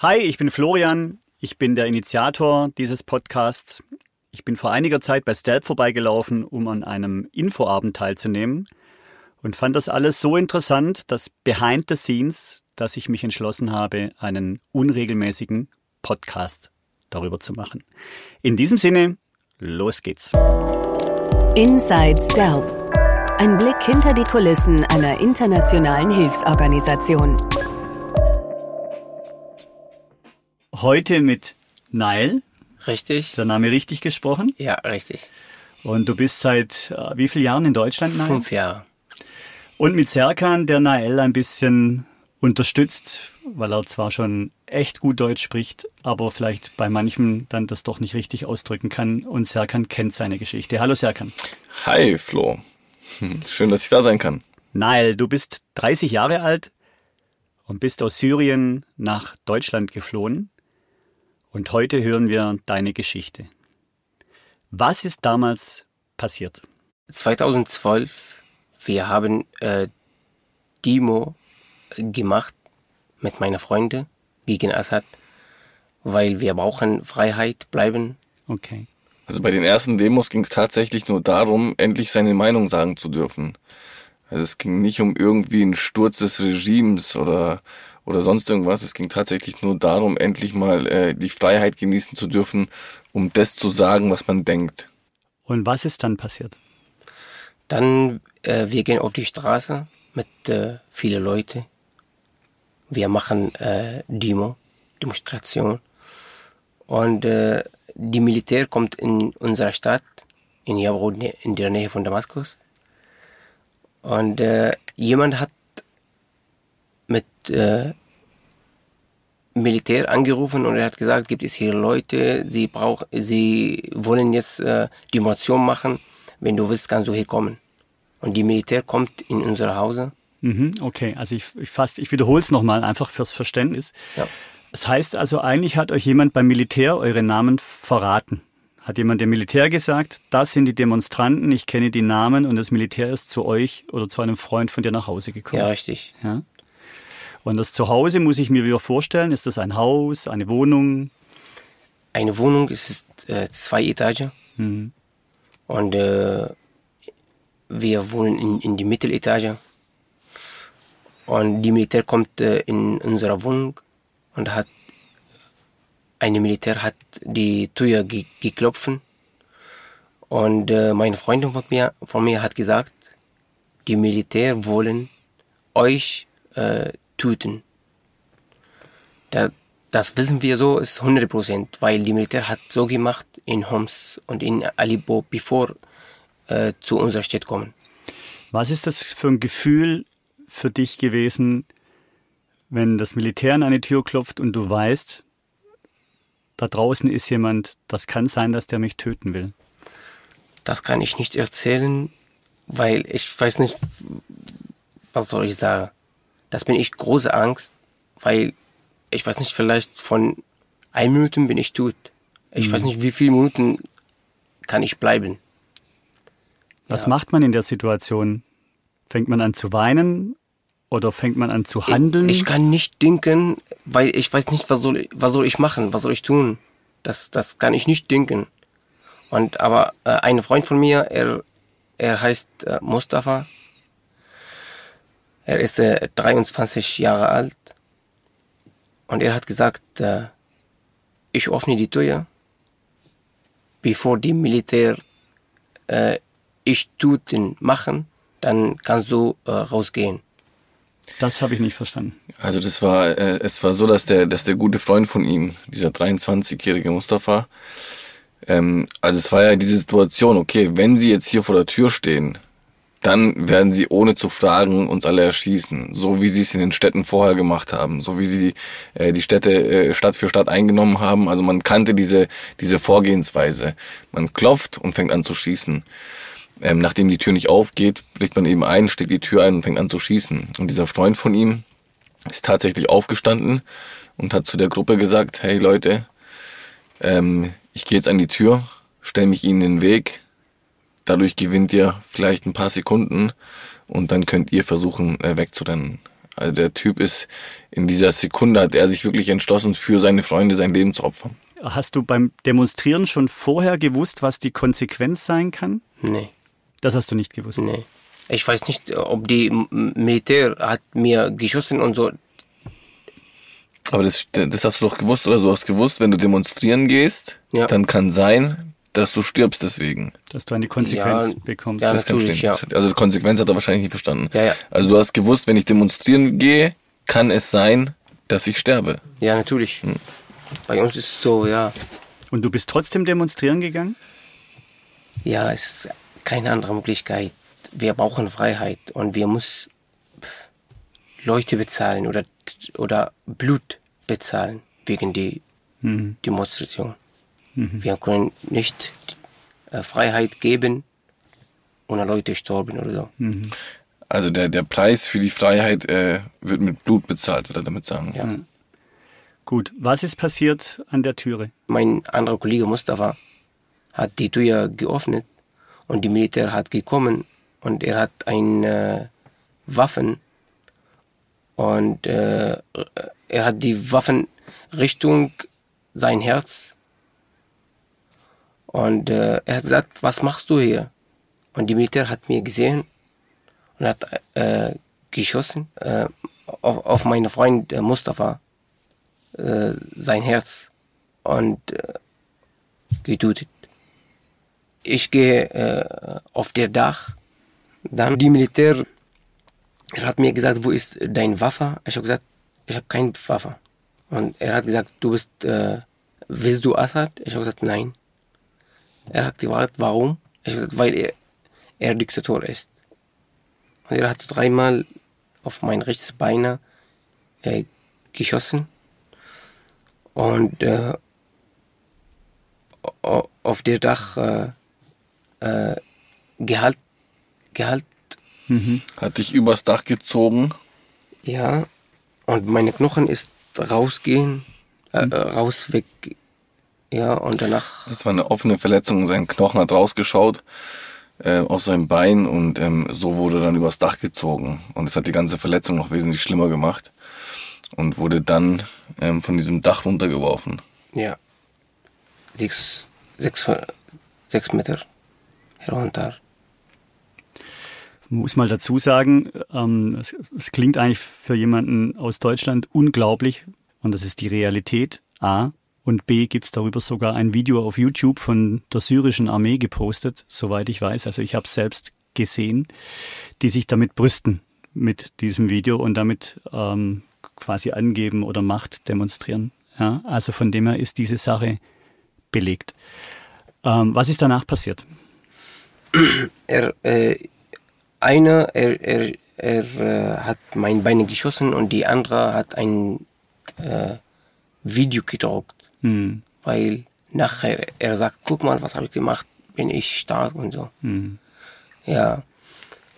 Hi, ich bin Florian. Ich bin der Initiator dieses Podcasts. Ich bin vor einiger Zeit bei Stealth vorbeigelaufen, um an einem Infoabend teilzunehmen und fand das alles so interessant, das Behind the Scenes, dass ich mich entschlossen habe, einen unregelmäßigen Podcast darüber zu machen. In diesem Sinne, los geht's. Inside Stealth. Ein Blick hinter die Kulissen einer internationalen Hilfsorganisation. Heute mit Nile. Richtig. Ist der Name richtig gesprochen? Ja, richtig. Und du bist seit äh, wie vielen Jahren in Deutschland, Nile? Fünf Jahre. Und mit Serkan, der Nael ein bisschen unterstützt, weil er zwar schon echt gut Deutsch spricht, aber vielleicht bei manchem dann das doch nicht richtig ausdrücken kann. Und Serkan kennt seine Geschichte. Hallo Serkan. Hi Flo. Hm, schön, dass ich da sein kann. Nael, du bist 30 Jahre alt und bist aus Syrien nach Deutschland geflohen. Und heute hören wir deine Geschichte. Was ist damals passiert? 2012, wir haben äh, Demo gemacht mit meiner Freunde gegen Assad, weil wir brauchen Freiheit bleiben. Okay. Also bei den ersten Demos ging es tatsächlich nur darum, endlich seine Meinung sagen zu dürfen. Also es ging nicht um irgendwie einen Sturz des Regimes oder oder sonst irgendwas. Es ging tatsächlich nur darum, endlich mal äh, die Freiheit genießen zu dürfen, um das zu sagen, was man denkt. Und was ist dann passiert? Dann äh, wir gehen auf die Straße mit äh, vielen Leuten. Wir machen äh, Demo, Demonstration. Und äh, die Militär kommt in unsere Stadt, in Jabrod, in der Nähe von Damaskus. Und äh, jemand hat mit äh, Militär angerufen und er hat gesagt, gibt es hier Leute, sie brauchen, sie wollen jetzt äh, die Motion machen. Wenn du willst, kannst du hier kommen. Und die Militär kommt in unser Hause. Mhm, okay, also ich, ich fast, ich wiederhole es nochmal einfach fürs Verständnis. Ja. Das heißt also, eigentlich hat euch jemand beim Militär eure Namen verraten. Hat jemand dem Militär gesagt, das sind die Demonstranten, ich kenne die Namen und das Militär ist zu euch oder zu einem Freund von dir nach Hause gekommen. Ja, richtig. Ja. Und das Zuhause muss ich mir wieder vorstellen, ist das ein Haus, eine Wohnung? Eine Wohnung ist äh, zwei Etagen. Mhm. Und äh, wir wohnen in, in die Mitteletage. Und die Militär kommt äh, in unsere Wohnung und hat eine Militär hat die Tür ge geklopft. Und äh, meine Freundin von mir, von mir hat gesagt, die Militär wollen euch äh, töten. Da, das wissen wir so, ist 100 Prozent, weil die Militär hat so gemacht in Homs und in Aleppo, bevor äh, zu unserer Stadt kommen. Was ist das für ein Gefühl für dich gewesen, wenn das Militär an eine Tür klopft und du weißt, da draußen ist jemand, das kann sein, dass der mich töten will? Das kann ich nicht erzählen, weil ich weiß nicht, was soll ich sagen. Das bin ich große Angst, weil ich weiß nicht, vielleicht von ein Minuten bin ich tot. Ich Mhm. weiß nicht, wie viele Minuten kann ich bleiben. Was Ja. macht man in der Situation? Fängt man an zu weinen oder fängt man an zu handeln? Ich, ich kann nicht denken, weil ich weiß nicht, was soll, ich- was soll ich machen, was soll ich tun. Das, das kann ich nicht denken. Und aber äh, ein Freund von mir, er, er heißt äh, Mustafa. Er ist äh, 23 Jahre alt. Und er hat gesagt, äh, ich öffne die Tür, bevor die Militär äh, ich Tuten machen, dann kannst du äh, rausgehen. das habe ich nicht verstanden. Also das war, äh, es war so, dass der, dass der gute Freund von ihm, dieser 23-jährige Mustafa, ähm, also es war ja diese Situation, okay, wenn sie jetzt hier vor der Tür stehen, dann werden sie ohne zu fragen uns alle erschießen, so wie sie es in den Städten vorher gemacht haben, so wie sie äh, die Städte äh, Stadt für Stadt eingenommen haben. Also man kannte diese diese Vorgehensweise. Man klopft und fängt an zu schießen. Ähm, nachdem die Tür nicht aufgeht, bricht man eben ein, steckt die Tür ein und fängt an zu schießen. Und dieser Freund von ihm ist tatsächlich aufgestanden und hat zu der Gruppe gesagt, hey Leute, ähm, ich gehe jetzt an die Tür, stell mich ihnen in den Weg, dadurch gewinnt ihr vielleicht ein paar Sekunden und dann könnt ihr versuchen äh, wegzurennen. Also der Typ ist in dieser Sekunde hat er sich wirklich entschlossen, für seine Freunde sein Leben zu opfern. Hast du beim Demonstrieren schon vorher gewusst, was die Konsequenz sein kann? Nee, Das hast du nicht gewusst. nee. Ich weiß nicht, ob die Militär hat mir geschossen und so. Aber das, das hast du doch gewusst, oder? Du hast gewusst, wenn du demonstrieren gehst, Ja. dann kann sein, dass du stirbst deswegen. Dass du eine Konsequenz Ja, bekommst. ja. Das kann stehen. ja. Also die Konsequenz hat er wahrscheinlich nicht verstanden. Ja, ja. Also du hast gewusst, wenn ich demonstrieren gehe, kann es sein, dass ich sterbe. Ja, natürlich. Bei uns ist so, ja. Und du bist trotzdem demonstrieren gegangen? Ja, es ist keine andere Möglichkeit. Wir brauchen Freiheit und wir müssen Leute bezahlen oder, oder Blut bezahlen wegen die Demonstration. Wir können nicht äh, Freiheit geben, ohne Leute sterben oder so. Also der, der Preis für die Freiheit äh, wird mit Blut bezahlt, will er damit sagen. Ja. Gut, was ist passiert an der Türe? Mein anderer Kollege Mustafa hat die Tür geöffnet und die Militär hat gekommen und er hat eine Waffen und äh, er hat die Waffen Richtung sein Herz und äh, er hat gesagt, was machst du hier? Und die Militär hat mir gesehen und hat äh, geschossen äh, auf, auf meinen Freund äh, Mustafa äh, sein Herz und äh, getötet. Ich gehe auf der Dach, dann die Militär, er hat mir gesagt, wo ist dein Waffe? Ich habe gesagt, ich habe keine Waffe. Und er hat gesagt, du bist, willst du Assad? Ich habe gesagt, nein. Er hat gefragt, warum? Ich habe gesagt, weil er, er Diktator ist. Und er hat dreimal auf mein rechtes Bein äh, geschossen und äh, auf der Dach äh, äh, Gehalt, Gehalt, Hat dich übers Dach gezogen. ja, und meine Knochen ist rausgehen, äh, äh, raus weg, ja, und danach, Das war eine offene Verletzung. Sein Knochen hat rausgeschaut äh, aus seinem Bein und ähm, so wurde dann übers Dach gezogen. Und es hat die ganze Verletzung noch wesentlich schlimmer gemacht und wurde dann ähm, von diesem Dach runtergeworfen. ja, sechs, sechs, sechs Meter herunter. muss mal dazu sagen, ähm, es, es klingt eigentlich für jemanden aus Deutschland unglaublich und das ist die Realität. A. Und B gibt es darüber sogar ein Video auf YouTube von der syrischen Armee gepostet, soweit ich weiß. Also ich habe es selbst gesehen, die sich damit brüsten mit diesem Video und damit ähm, quasi angeben oder Macht demonstrieren. Ja, also von dem her ist diese Sache belegt. Ähm, was ist danach passiert? er, äh, einer, er, er, er äh, hat mein Bein geschossen und die andere hat ein äh, Video gedruckt, Hm. weil nachher er sagt, guck mal, was habe ich gemacht, bin ich stark und so. Hm. Ja.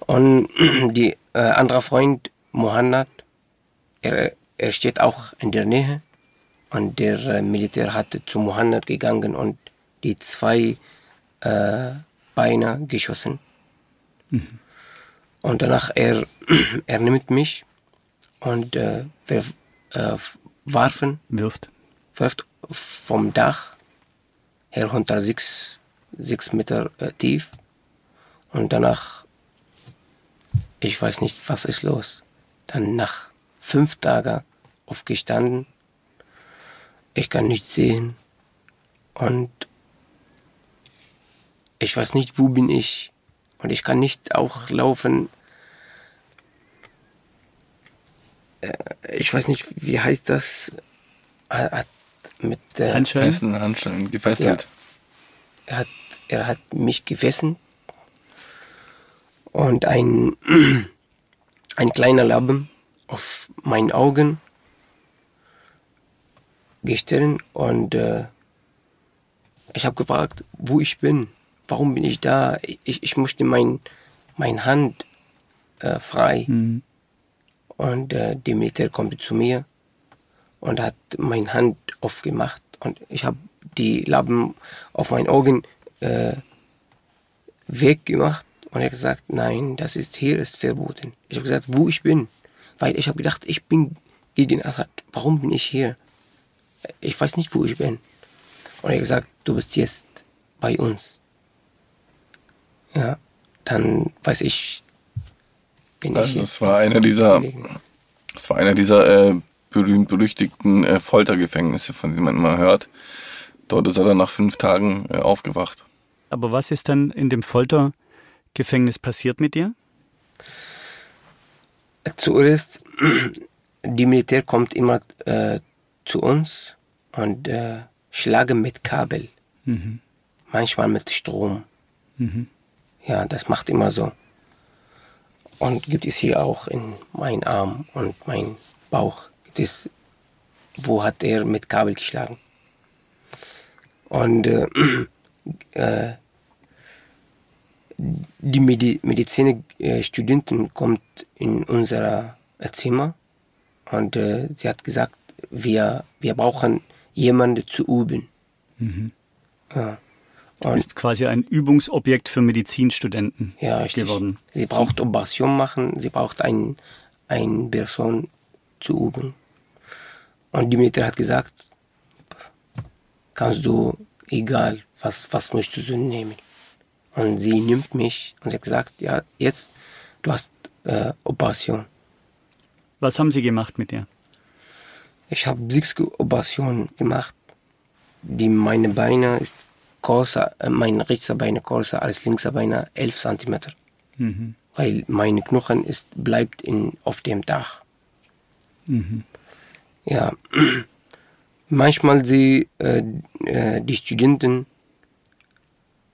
Und die äh, andere Freund, Mohammed, er, er steht auch in der Nähe und der äh, Militär hat zu Mohammed gegangen und die zwei äh, Beine geschossen. Und danach er, er nimmt mich und äh, wirf, äh, warfen, Wirft. wirft vom Dach herunter sechs, sechs Meter äh, tief und danach, ich weiß nicht, was ist los. Dann nach fünf Tagen aufgestanden, ich kann nicht sehen und ich weiß nicht, wo bin ich und ich kann nicht auch laufen. Äh, Ich weiß nicht, wie heißt das? Mit äh, Handschellen? Festen Handschellen gefesselt. er hat, er hat mich gefesselt und ein, ein kleiner Lappen auf meinen Augen gestellt und äh, ich habe gefragt, wo ich bin, warum bin ich da? Ich, ich möchte mein, mein Hand äh, frei. Mhm. Und äh, die Militär kommt zu mir und hat meine Hand aufgemacht und ich habe die Lappen auf meinen Augen äh, weggemacht und er hat gesagt, nein, das ist hier ist verboten. Ich habe gesagt, wo ich bin, Weil ich habe gedacht, ich bin gegen Assad. Warum bin ich hier? Ich weiß nicht, wo ich bin. Und er hat gesagt, du bist jetzt bei uns. Ja, dann weiß ich, bin ich Also hier. es war einer dieser, es war einer dieser äh, berühmt-berüchtigten äh, Foltergefängnisse, von denen man immer hört. Dort ist er dann nach fünf Tagen äh, aufgewacht. Aber was ist dann in dem Foltergefängnis passiert mit dir? Zuerst, die Militär kommt immer äh, zu uns und äh, schlagen mit Kabel. Manchmal mit Strom. Ja, das macht immer so. Und gibt es hier auch in meinen Arm und mein Bauch. Es, wo hat er mit Kabel geschlagen? Und äh, äh, die Medi Medizinstudenten kommt in unser Zimmer und äh, sie hat gesagt, wir, wir brauchen jemanden zu üben. Ja. Du Und, bist quasi ein Übungsobjekt für Medizinstudenten ja, richtig. geworden. Sie braucht Operation machen, sie braucht ein, eine Person zu üben. Und die Militär hat gesagt, kannst du, egal, was, was möchtest du nehmen. Und sie nimmt mich und sie hat gesagt, ja, jetzt, du hast äh, Operation. Was haben sie gemacht mit dir? Ich habe sechs Operationen gemacht. Die meine Beine ist größer, äh, mein rechter Beine größer als linker Beine 11 Zentimeter. Weil meine Knochen ist, bleibt in, auf dem Dach. Ja. Manchmal sie, äh, äh, die Studenten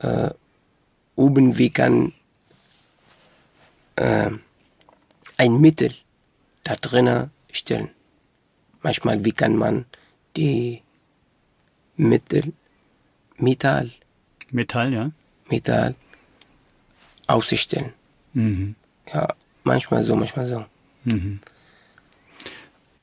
äh, oben wie kann äh, ein Mittel da drinnen stellen. Manchmal wie kann man die Mittel, Metall, Metall, ja? Metall ausstellen. Ja, manchmal so, manchmal so.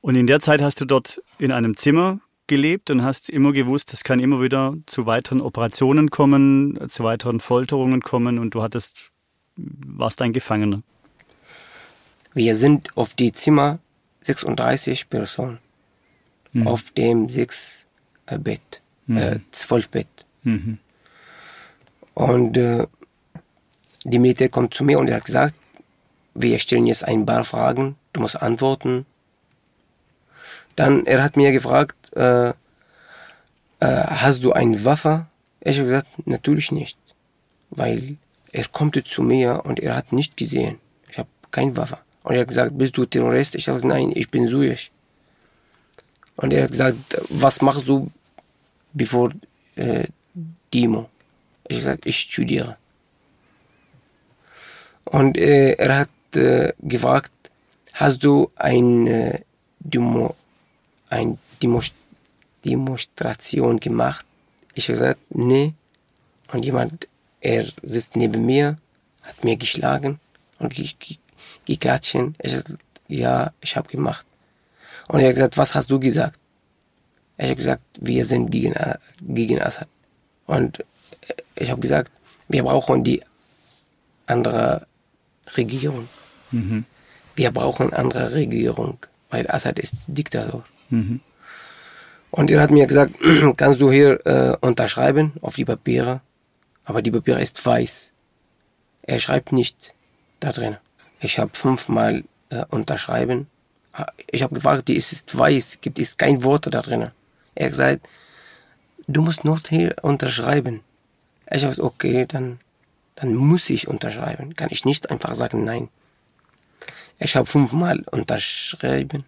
Und in der Zeit hast du dort in einem Zimmer gelebt und hast immer gewusst, es kann immer wieder zu weiteren Operationen kommen, zu weiteren Folterungen kommen und du hattest, warst ein Gefangener. Wir sind auf die Zimmer 36 Personen. Auf dem sechs äh, Bett, äh, zwölf Bett. Und äh, die Militär kommt zu mir und er hat gesagt, wir stellen jetzt ein paar Fragen, du musst antworten. Dann, er hat mir gefragt, äh, äh, hast du eine Waffe? Ich habe gesagt, natürlich nicht. Weil er kommt zu mir und er hat nicht gesehen. Ich habe keine Waffe. Und er hat gesagt, bist du Terrorist? Ich habe nein, ich bin Syrisch. Und er hat gesagt, was machst du bevor äh, Demo? Ich habe gesagt, ich studiere. Und äh, er hat äh, gefragt, hast du ein äh, Demo, ein Demos Demonstration gemacht? Ich habe gesagt, nee. Und jemand, er sitzt neben mir, hat mir geschlagen und ge ge geklatscht. Ich habe gesagt, ja, ich habe gemacht. Und er hat gesagt, was hast du gesagt? Ich habe gesagt, wir sind gegen, gegen Assad. Und äh, ich habe gesagt, wir brauchen die andere Regierung. Wir brauchen andere Regierung, weil Assad ist Diktator. Und er hat mir gesagt, kannst du hier äh, unterschreiben auf die Papiere, aber die Papiere ist weiß. Er schreibt nicht da drin. Ich habe fünfmal äh, unterschreiben. Ich habe gefragt, die ist weiß, gibt es kein Wort da drin. Er hat gesagt, du musst nur hier unterschreiben. Ich habe gesagt, okay, dann, dann muss ich unterschreiben. Kann ich nicht einfach sagen nein. Ich habe fünfmal unterschrieben.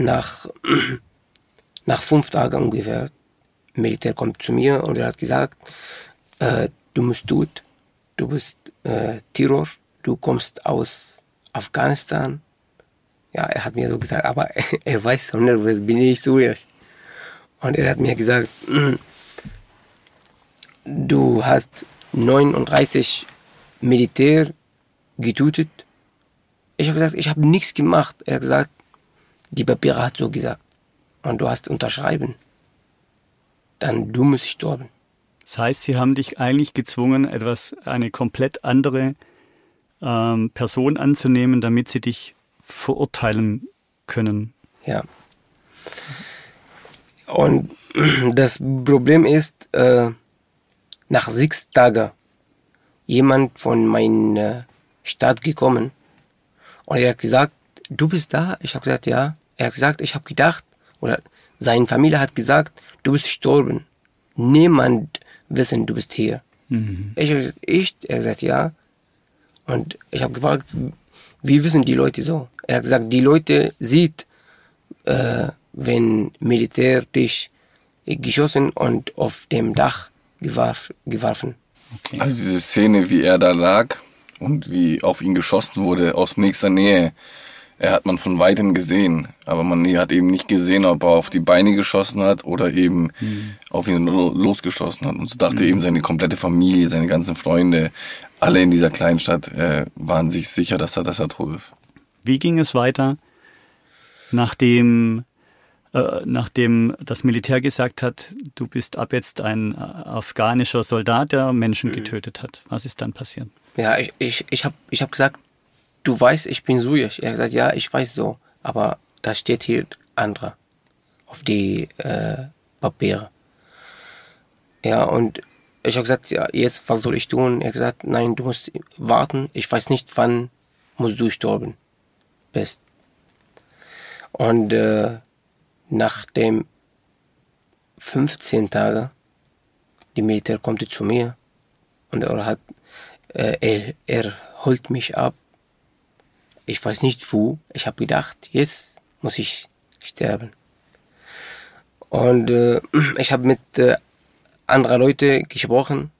Nach, nach fünf Tagen ungefähr, Militär kommt zu mir und er hat gesagt, äh, du bist tot, du bist äh, Terror, du kommst aus Afghanistan. Ja, er hat mir so gesagt, aber er weiß 100 bin ich Syrisch. Und er hat mir gesagt, du hast 39 Militär getötet. Ich habe gesagt, ich habe nichts gemacht. Er hat gesagt, die Papiere hat so gesagt. Und du hast unterschreiben. Dann du musst sterben. Das heißt, sie haben dich eigentlich gezwungen, etwas, eine komplett andere ähm, Person anzunehmen, damit sie dich verurteilen können. Ja. Und das Problem ist, äh, nach sechs Tagen jemand von meiner Stadt gekommen und er hat gesagt, du bist da? Ich habe gesagt, ja. Er hat gesagt, ich habe gedacht, oder seine Familie hat gesagt, du bist gestorben. Niemand wissen, du bist hier. Mhm. Ich habe gesagt, echt? Er hat gesagt, ja. Und ich habe gefragt, wie wissen die Leute so? Er hat gesagt, die Leute sieht, äh, wenn Militär dich geschossen und auf dem Dach gewarf, geworfen. Okay. Also diese Szene, wie er da lag und wie auf ihn geschossen wurde aus nächster Nähe, er hat man von weitem gesehen, aber man hat eben nicht gesehen, ob er auf die Beine geschossen hat oder eben auf ihn lo- losgeschossen hat. Und so dachte eben seine komplette Familie, seine ganzen Freunde, alle in dieser kleinen Stadt äh, waren sich sicher, dass er, dass er tot ist. Wie ging es weiter, nachdem, äh, nachdem das Militär gesagt hat, du bist ab jetzt ein äh, afghanischer Soldat, der Menschen getötet hat? Was ist dann passiert? Ja, ich, ich, ich habe ich hab gesagt, du weißt, ich bin Sujesch. Er hat gesagt, ja, ich weiß so, aber da steht hier andere auf die äh, Papiere. Ja, und ich habe gesagt, ja, jetzt, was soll ich tun? Er hat gesagt, nein, du musst warten. Ich weiß nicht, wann musst du sterben bist. Und äh, nach dem 15 Tage, die Militär kommt zu mir und er hat, äh, er, er holt mich ab. Ich weiß nicht wo. Ich habe gedacht, jetzt muss ich sterben. Und äh, ich habe mit äh, anderen Leuten gesprochen.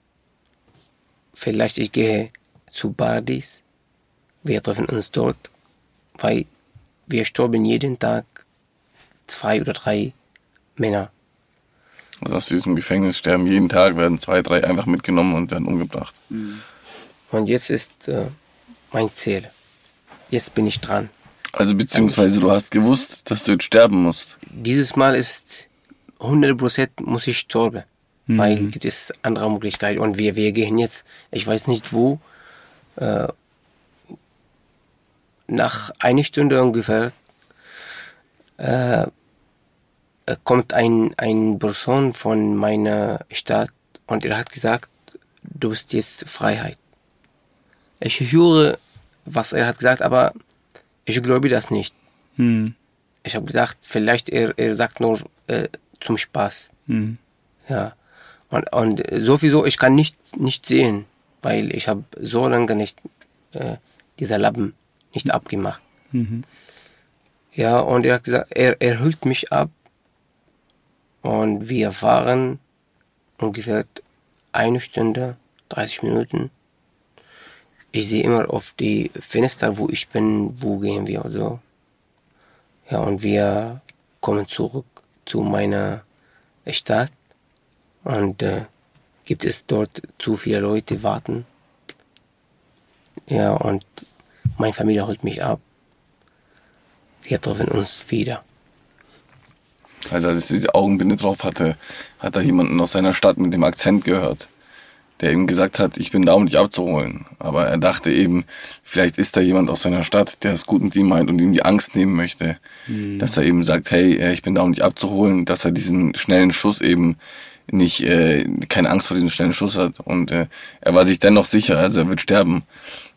Vielleicht ich gehe zu Paradies. Wir treffen uns dort, weil wir sterben jeden Tag zwei oder drei Männer. Also aus diesem Gefängnis sterben jeden Tag, werden zwei, drei einfach mitgenommen und werden umgebracht. Und jetzt ist äh, mein Ziel. Jetzt bin ich dran. Also beziehungsweise du hast gewusst, dass du jetzt sterben musst. Dieses Mal ist 100% muss ich sterben. Weil gibt es andere Möglichkeiten. Und wir, wir gehen jetzt, ich weiß nicht wo, äh, nach einer Stunde ungefähr äh, kommt ein, ein Person von meiner Stadt und er hat gesagt, du bist jetzt Freiheit. Ich höre, was er hat gesagt, aber ich glaube das nicht. Hm. Ich habe gedacht, vielleicht er, er sagt nur äh, zum Spaß. Hm. Ja. Und, und sowieso, ich kann nicht, nicht sehen, weil ich habe so lange nicht äh, dieser Lappen nicht abgemacht. Mhm. Ja, und er hat gesagt, er, er holt mich ab und wir fahren ungefähr eine Stunde, 30 Minuten. Ich sehe immer auf die Fenster, wo ich bin, wo gehen wir und so. Ja, und wir kommen zurück zu meiner Stadt und äh, gibt es dort zu viele Leute warten. Ja, und meine Familie holt mich ab. Wir treffen uns wieder. Also als ich diese Augenbinde drauf hatte, hat er jemanden aus seiner Stadt mit dem Akzent gehört, der ihm gesagt hat, ich bin da, um dich abzuholen. Aber er dachte eben, vielleicht ist da jemand aus seiner Stadt, der es gut mit ihm meint und ihm die Angst nehmen möchte. Dass er eben sagt, hey, äh, ich bin da, um dich abzuholen, dass er diesen schnellen Schuss eben nicht, äh, keine Angst vor diesem schnellen Schuss hat. Und äh, er war sich dennoch sicher, also er wird sterben.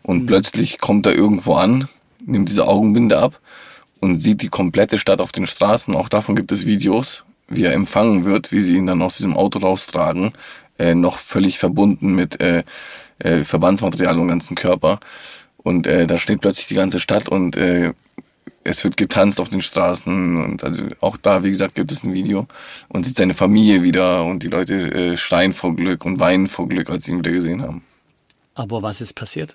Und plötzlich kommt er irgendwo an, nimmt diese Augenbinde ab und sieht die komplette Stadt auf den Straßen. Auch davon gibt es Videos, wie er empfangen wird, wie sie ihn dann aus diesem Auto raustragen, äh, noch völlig verbunden mit äh, äh, Verbandsmaterial und ganzen Körper. Und äh, da steht plötzlich die ganze Stadt und äh, es wird getanzt auf den Straßen und also auch da, wie gesagt, gibt es ein Video und sieht seine Familie wieder und die Leute äh, schreien vor Glück und weinen vor Glück, als sie ihn wieder gesehen haben. Aber was ist passiert?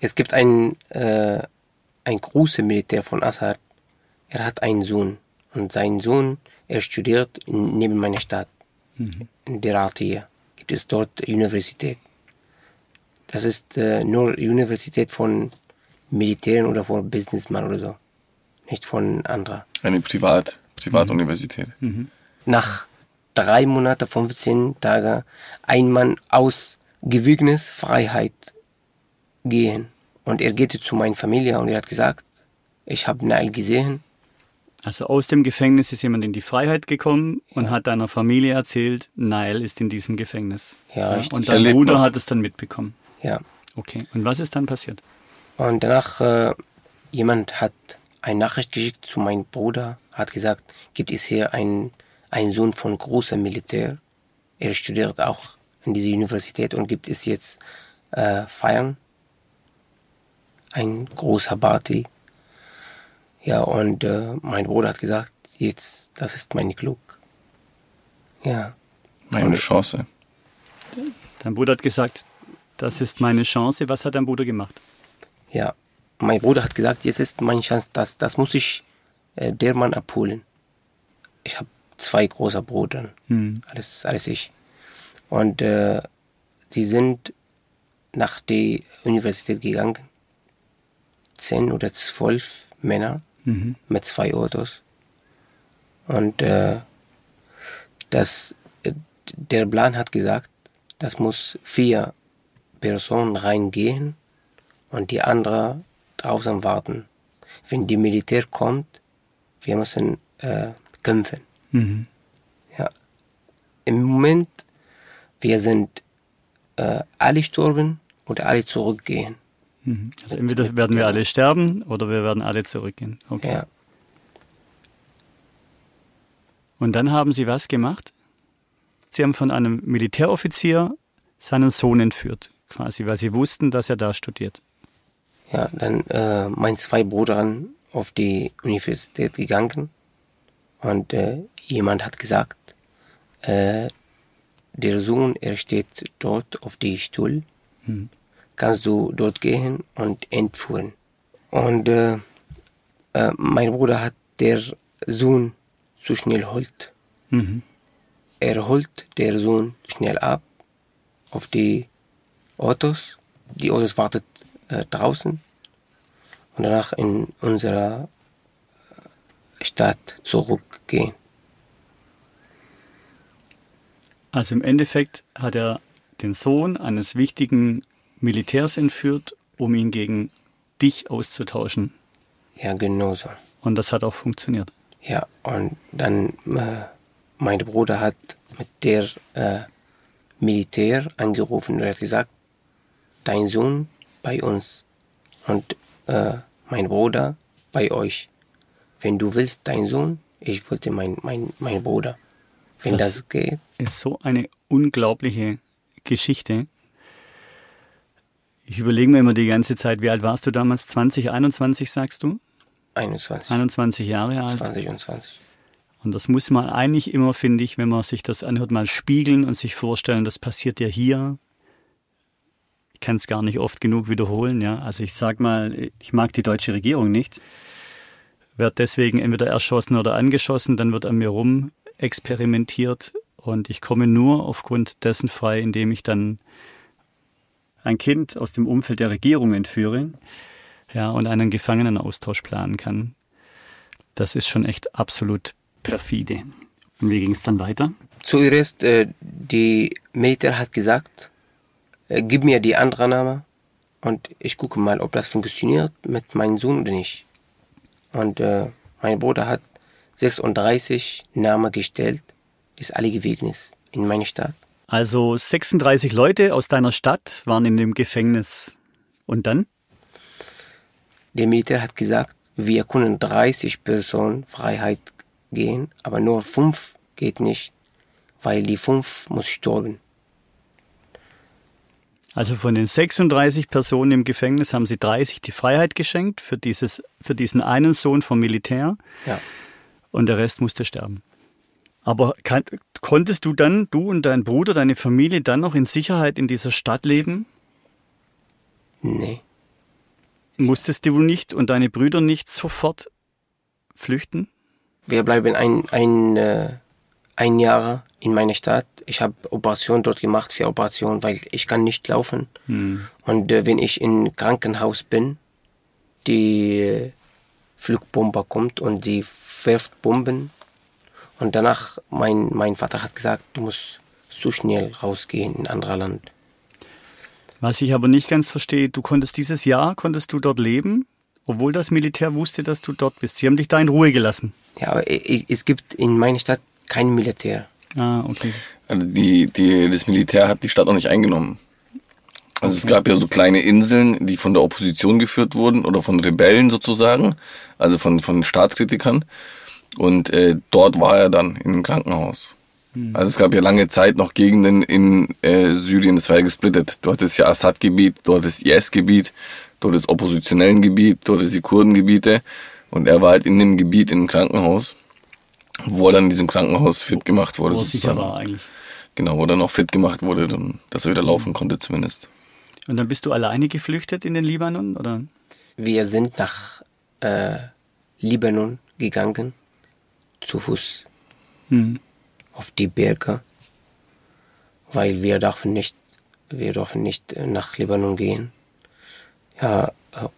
Es gibt ein, äh, ein großer Militär von Assad. Er hat einen Sohn. Und sein Sohn, er studiert in- neben meiner Stadt. In Deratia gibt es dort Universität. Das ist äh, nur Universität von Militären oder von Businessman oder so. Nicht von anderen. Eine Privat, Privatuniversität. nach drei Monate, 15 Tage, ein Mann aus Gefängnisfreiheit gehen Und er geht zu meiner Familie und er hat gesagt, ich habe Nail gesehen. Also aus dem Gefängnis ist jemand in die Freiheit gekommen und hat deiner Familie erzählt, Nail ist in diesem Gefängnis. Ja, richtig. Und dein Bruder noch. hat es dann mitbekommen. Ja. Okay. Und was ist dann passiert? Und danach, äh, jemand hat eine Nachricht geschickt zu meinem Bruder, hat gesagt, gibt es hier einen, einen Sohn von großem Militär. Er studiert auch in dieser Universität und gibt es jetzt äh, Feiern. Ein großer Party. Ja, und äh, mein Bruder hat gesagt, jetzt, das ist mein Glück. Ja, Meine Chance. Dein Bruder hat gesagt, das ist meine Chance. Was hat dein Bruder gemacht? ja. Mein Bruder hat gesagt, jetzt ist meine Chance, das, das muss ich äh, der Mann abholen. Ich habe zwei große Brüder, Hm. alles, alles ich. Und äh, sie sind nach der Universität gegangen. Zehn oder zwölf Männer Mhm. mit zwei Autos. Und äh, das, äh, der Plan hat gesagt, das muss vier Personen reingehen und die andere draußen warten. Wenn die Militär kommt, wir müssen äh, kämpfen. Mhm. Ja. Im Moment, wir sind äh, alle gestorben oder alle zurückgehen. Mhm. Also entweder werden wir alle sterben oder wir werden alle zurückgehen. Okay. Ja. Und dann haben Sie was gemacht? Sie haben von einem Militäroffizier seinen Sohn entführt, quasi, weil Sie wussten, dass er da studiert. Ja, dann äh, mein zwei Brüder auf die Universität gegangen und äh, jemand hat gesagt, äh, der Sohn, er steht dort auf die Stuhl, Hm. Kannst du dort gehen und entführen. Und äh, äh, mein Bruder hat der Sohn zu schnell holt. Mhm. Er holt der Sohn schnell ab auf die Autos. Die Autos wartet äh, draußen und danach in unserer äh, Stadt zurückgehen. Also im Endeffekt hat er den Sohn eines wichtigen Militärs entführt, um ihn gegen dich auszutauschen. Ja, genauso. Und das hat auch funktioniert. Ja, und dann äh, mein Bruder hat mit der äh, Militär angerufen und hat gesagt, dein Sohn bei uns und äh, mein Bruder bei euch. Wenn du willst, dein Sohn, ich wollte mein, mein, mein Bruder. Wenn Das- das, geht, Ist so eine unglaubliche Geschichte. Ich überlege mir immer die ganze Zeit, wie alt warst du damals? 20, 21 sagst du? 21, 21 Jahre alt. 20 und 20. Und das muss man eigentlich immer, finde ich, wenn man sich das anhört, mal spiegeln und sich vorstellen, das passiert ja hier. Ich kann es gar nicht oft genug wiederholen, ja. Also ich sag mal, ich mag die deutsche Regierung nicht. Werd deswegen entweder erschossen oder angeschossen, dann wird an mir rum experimentiert und ich komme nur aufgrund dessen frei, indem ich dann ein Kind aus dem Umfeld der Regierung entführe, ja, und einen Gefangenenaustausch planen kann. Das ist schon echt absolut perfide. Und wie ging es dann weiter? Zuerst, äh, die Militär hat gesagt, äh, gib mir die andere Name und ich gucke mal, ob das funktioniert mit meinem Sohn oder nicht. Und äh, mein Bruder hat 36 Namen gestellt, das alle gewesen ist in meiner Stadt. Also 36 Leute aus deiner Stadt waren in dem Gefängnis. Und dann? Der Militär hat gesagt, wir können 30 Personen Freiheit gehen, aber nur fünf geht nicht, weil die fünf muss sterben. Also von den 36 Personen im Gefängnis haben sie 30 die Freiheit geschenkt für, dieses, für diesen einen Sohn vom Militär Ja. und der Rest musste sterben. Aber kann, konntest du dann, du und dein Bruder, deine Familie, dann noch in Sicherheit in dieser Stadt leben? Nee. Musstest du nicht und deine Brüder nicht sofort flüchten? Wir bleiben ein, ein, äh, ein Jahr in meiner Stadt. Ich habe Operation dort gemacht, vier Operationen, weil ich kann nicht laufen. Und äh, wenn ich im Krankenhaus bin, die äh, Flugbombe kommt und sie wirft Bomben. Und danach, mein, mein Vater hat gesagt, du musst so schnell rausgehen in ein anderes Land. Was ich aber nicht ganz verstehe, du konntest dieses Jahr, konntest du dort leben, obwohl das Militär wusste, dass du dort bist. Sie haben dich da in Ruhe gelassen. Ja, aber es gibt in meiner Stadt kein Militär. Ah, okay. Also die, die, das Militär hat die Stadt noch nicht eingenommen. Also es gab ja so kleine Inseln, die von der Opposition geführt wurden oder von Rebellen sozusagen, also von, von Staatskritikern. Und äh, dort war er dann in einem Krankenhaus. Also es gab ja lange Zeit noch Gegenden in äh, Syrien, das war ja gesplittet. Du hattest ja Assad-Gebiet, du hattest IS-Gebiet, du hattest oppositionellen Gebiet, du hattest die Kurdengebiete. Und er war halt in dem Gebiet in einem Krankenhaus, wo er dann in diesem Krankenhaus fit gemacht wurde. Wo er sicher sozusagen. war eigentlich. Genau, wo er noch fit gemacht wurde, dann, dass er wieder laufen konnte zumindest. Und dann bist du alleine geflüchtet in den Libanon, oder? Wir sind nach äh, Libanon gegangen, zu Fuß Hm. auf die Berge, weil wir dürfen nicht, wir dürfen nicht nach Libanon gehen. Ja, äh,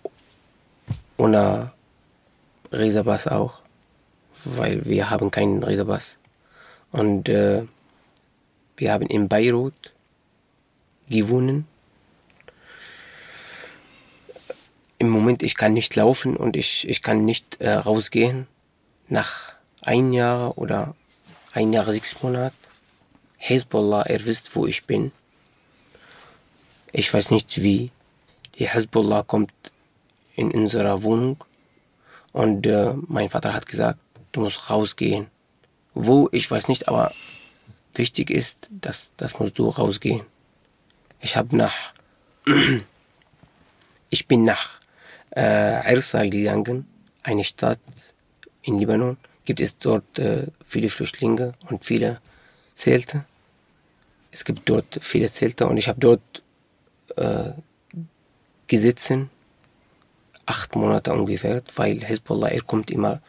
ohne Reserpass auch, weil wir haben keinen Reserpass. Und äh, wir haben in Beirut gewohnt. Im Moment, ich kann nicht laufen und ich, ich kann nicht äh, rausgehen. Nach ein Jahr oder ein Jahr, sechs Monate. Hezbollah, er wisst, wo ich bin. Ich weiß nicht wie. Die Hezbollah kommt in unsere Wohnung und äh, mein Vater hat gesagt, du musst rausgehen. Wo, ich weiß nicht, aber wichtig ist, dass das musst du rausgehen. Ich habe nach, ich bin nach äh, Irsal gegangen, eine Stadt in Libanon. Gibt es dort äh, viele Flüchtlinge und viele Zelte. Es gibt dort viele Zelte und ich habe dort äh, gesessen, acht Monate ungefähr, weil Hezbollah, er kommt immer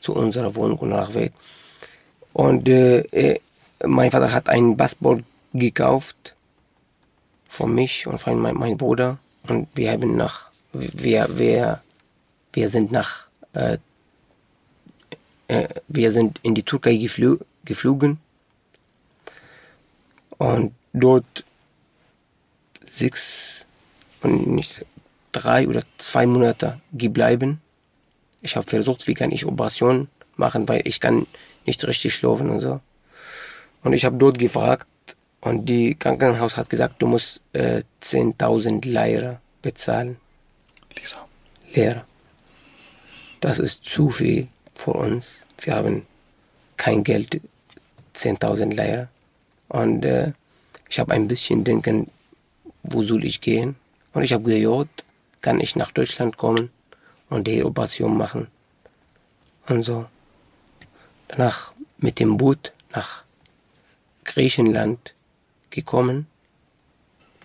zu unserer Wohnung und nach weg. Und äh, äh, mein Vater hat ein Passport gekauft von mich und von mein, meinem Bruder und wir haben nach, wir, wir, wir sind nach, äh, äh, wir sind in die Türkei geflü geflogen und dort sechs und nicht drei oder zwei Monate gebleiben. Ich habe versucht, wie kann ich Operationen machen, weil ich kann nicht richtig schlafen und so. Und ich habe dort gefragt und die Krankenhaus hat gesagt, du musst äh, 10.000 Lira bezahlen. Lisa. Lehrer. Das ist zu viel für uns. Wir haben kein Geld, 10.000 Lira. Und äh, ich habe ein bisschen denken, wo soll ich gehen? Und ich habe gehört, kann ich nach Deutschland kommen und die Operation machen. Und so. Danach mit dem Boot nach Griechenland gekommen.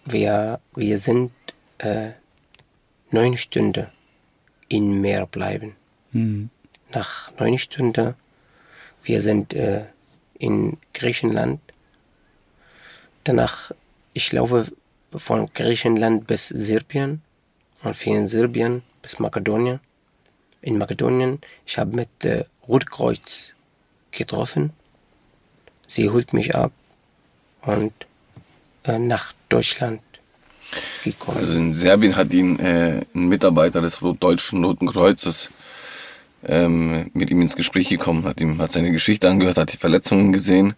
Wir, wir sind äh, neun Stunden im Meer bleiben. Hm. Nach neun Stunden, wir sind äh, in Griechenland. Danach, ich laufe von Griechenland bis Serbien, von vielen Serbien bis Makedonien. In Makedonien, ich habe mit äh, Rotkreuz getroffen. Sie holt mich ab und äh, nach Deutschland gekommen. Also in Serbien hat ihn äh, ein Mitarbeiter des Deutschen Roten Kreuzes ähm, mit ihm ins Gespräch gekommen, hat ihm hat seine Geschichte angehört, hat die Verletzungen gesehen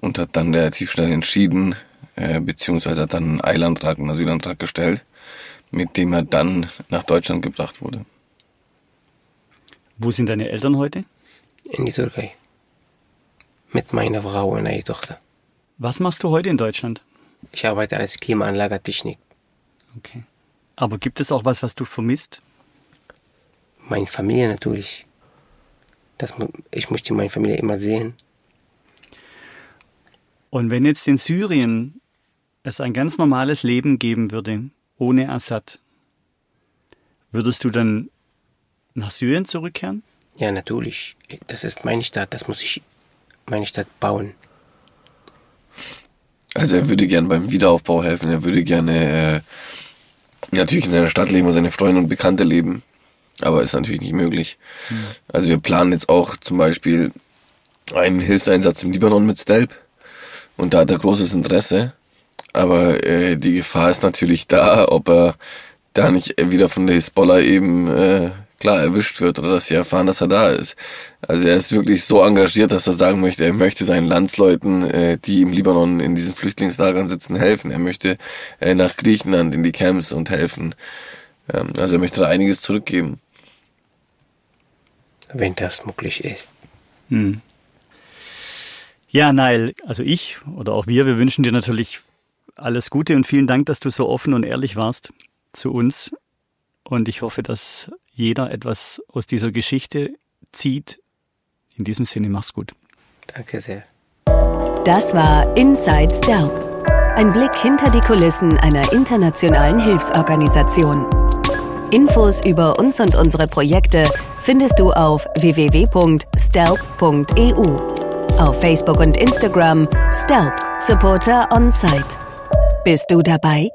und hat dann relativ schnell entschieden, äh, beziehungsweise hat dann einen Eilantrag, einen Asylantrag gestellt, mit dem er dann nach Deutschland gebracht wurde. Wo sind deine Eltern heute? in die Türkei. Mit meiner Frau und einer Tochter. Was machst du heute in Deutschland? Ich arbeite als Klimaanlagertechnik. Okay. Aber gibt es auch was, was du vermisst? Meine Familie natürlich. Das, ich möchte meine Familie immer sehen. Und wenn jetzt in Syrien es ein ganz normales Leben geben würde, ohne Assad, würdest du dann nach Syrien zurückkehren? Ja, natürlich. Das ist meine Stadt. Das muss ich meine Stadt bauen. Also er würde gern beim Wiederaufbau helfen, er würde gerne äh, natürlich in seiner Stadt leben, wo seine Freunde und Bekannte leben, aber ist natürlich nicht möglich. Also wir planen jetzt auch zum Beispiel einen Hilfseinsatz im Libanon mit Stelp und da hat er großes Interesse, aber äh, die Gefahr ist natürlich da, ob er da nicht wieder von der Hisbollah eben äh, klar erwischt wird oder dass sie erfahren, dass er da ist. Also er ist wirklich so engagiert, dass er sagen möchte, er möchte seinen Landsleuten, äh, die im Libanon in diesen Flüchtlingslagern sitzen, helfen. Er möchte äh, nach Griechenland in die Camps und helfen. Ähm, also er möchte da einiges zurückgeben. Wenn das möglich ist. Hm. Ja, Neil, also ich oder auch wir, wir wünschen dir natürlich alles Gute und vielen Dank, dass du so offen und ehrlich warst zu uns. Und ich hoffe, dass jeder etwas aus dieser Geschichte zieht. In diesem Sinne, mach's gut. Danke sehr. Das war Inside Stelp. Ein Blick hinter die Kulissen einer internationalen Hilfsorganisation. Infos über uns und unsere Projekte findest du auf www.stelp.eu. Auf Facebook und Instagram Stelp Supporter on Site. Bist du dabei?